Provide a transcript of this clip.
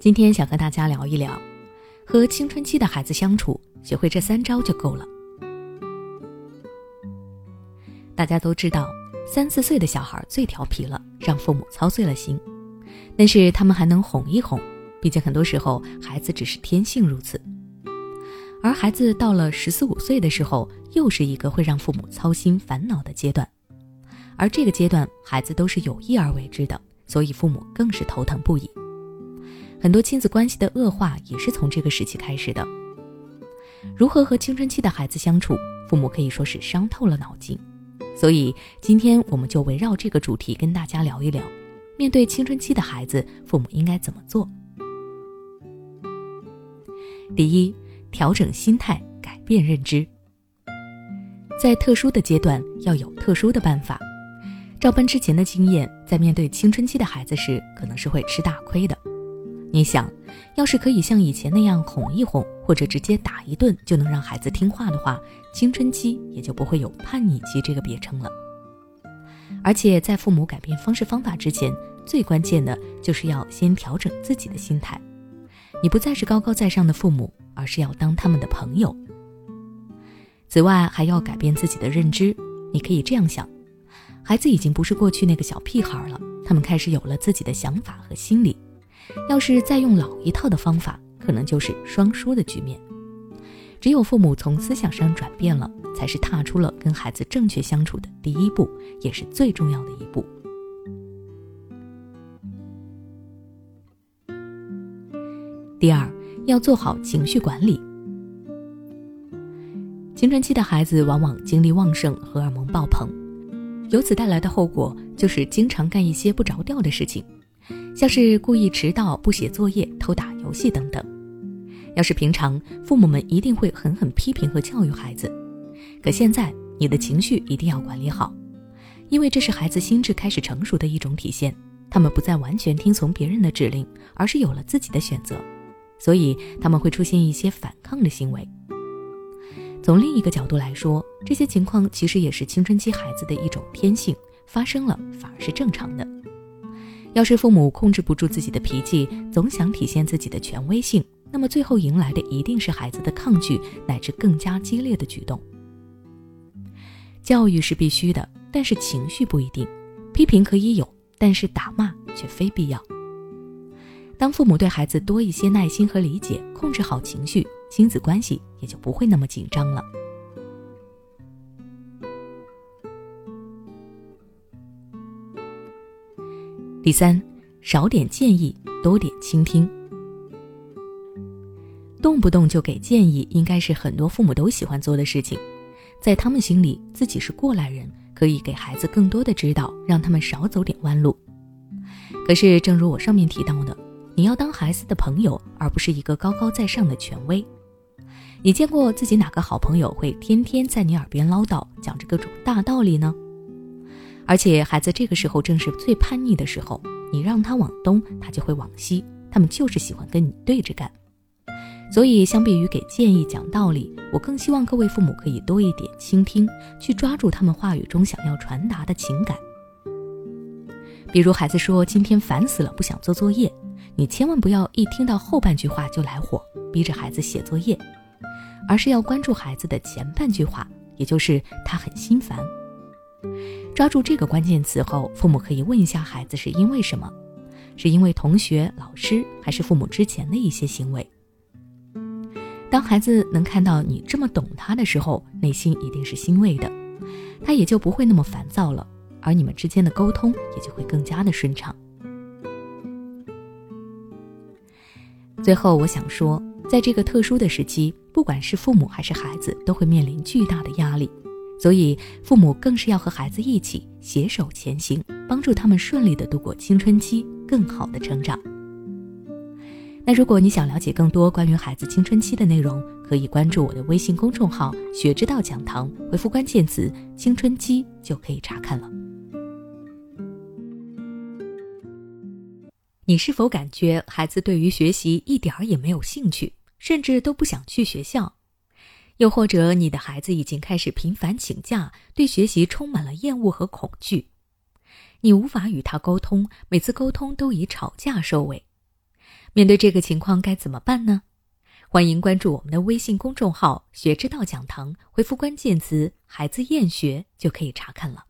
今天想和大家聊一聊，和青春期的孩子相处，学会这三招就够了。大家都知道，三四岁的小孩最调皮了，让父母操碎了心。但是他们还能哄一哄，毕竟很多时候孩子只是天性如此。而孩子到了十四五岁的时候，又是一个会让父母操心烦恼的阶段，而这个阶段孩子都是有意而为之的，所以父母更是头疼不已。很多亲子关系的恶化也是从这个时期开始的。如何和青春期的孩子相处，父母可以说是伤透了脑筋。所以今天我们就围绕这个主题跟大家聊一聊，面对青春期的孩子，父母应该怎么做？第一，调整心态，改变认知。在特殊的阶段要有特殊的办法。照搬之前的经验，在面对青春期的孩子时，可能是会吃大亏的。你想，要是可以像以前那样哄一哄，或者直接打一顿就能让孩子听话的话，青春期也就不会有叛逆期这个别称了。而且在父母改变方式方法之前，最关键的就是要先调整自己的心态。你不再是高高在上的父母，而是要当他们的朋友。此外，还要改变自己的认知。你可以这样想：孩子已经不是过去那个小屁孩了，他们开始有了自己的想法和心理。要是再用老一套的方法，可能就是双输的局面。只有父母从思想上转变了，才是踏出了跟孩子正确相处的第一步，也是最重要的一步。第二，要做好情绪管理。青春期的孩子往往精力旺盛，荷尔蒙爆棚，由此带来的后果就是经常干一些不着调的事情。像是故意迟到、不写作业、偷打游戏等等。要是平常，父母们一定会狠狠批评和教育孩子。可现在，你的情绪一定要管理好，因为这是孩子心智开始成熟的一种体现。他们不再完全听从别人的指令，而是有了自己的选择，所以他们会出现一些反抗的行为。从另一个角度来说，这些情况其实也是青春期孩子的一种天性，发生了反而是正常的。要是父母控制不住自己的脾气，总想体现自己的权威性，那么最后迎来的一定是孩子的抗拒乃至更加激烈的举动。教育是必须的，但是情绪不一定。批评可以有，但是打骂却非必要。当父母对孩子多一些耐心和理解，控制好情绪，亲子关系也就不会那么紧张了。第三，少点建议，多点倾听。动不动就给建议，应该是很多父母都喜欢做的事情。在他们心里，自己是过来人，可以给孩子更多的指导，让他们少走点弯路。可是，正如我上面提到的，你要当孩子的朋友，而不是一个高高在上的权威。你见过自己哪个好朋友会天天在你耳边唠叨，讲着各种大道理呢？而且孩子这个时候正是最叛逆的时候，你让他往东，他就会往西，他们就是喜欢跟你对着干。所以，相比于给建议、讲道理，我更希望各位父母可以多一点倾听，去抓住他们话语中想要传达的情感。比如，孩子说今天烦死了，不想做作业，你千万不要一听到后半句话就来火，逼着孩子写作业，而是要关注孩子的前半句话，也就是他很心烦。抓住这个关键词后，父母可以问一下孩子是因为什么？是因为同学、老师，还是父母之前的一些行为？当孩子能看到你这么懂他的时候，内心一定是欣慰的，他也就不会那么烦躁了，而你们之间的沟通也就会更加的顺畅。最后，我想说，在这个特殊的时期，不管是父母还是孩子，都会面临巨大的压力。所以，父母更是要和孩子一起携手前行，帮助他们顺利的度过青春期，更好的成长。那如果你想了解更多关于孩子青春期的内容，可以关注我的微信公众号“学之道讲堂”，回复关键词“青春期”就可以查看了。你是否感觉孩子对于学习一点儿也没有兴趣，甚至都不想去学校？又或者你的孩子已经开始频繁请假，对学习充满了厌恶和恐惧，你无法与他沟通，每次沟通都以吵架收尾。面对这个情况该怎么办呢？欢迎关注我们的微信公众号“学之道讲堂”，回复关键词“孩子厌学”就可以查看了。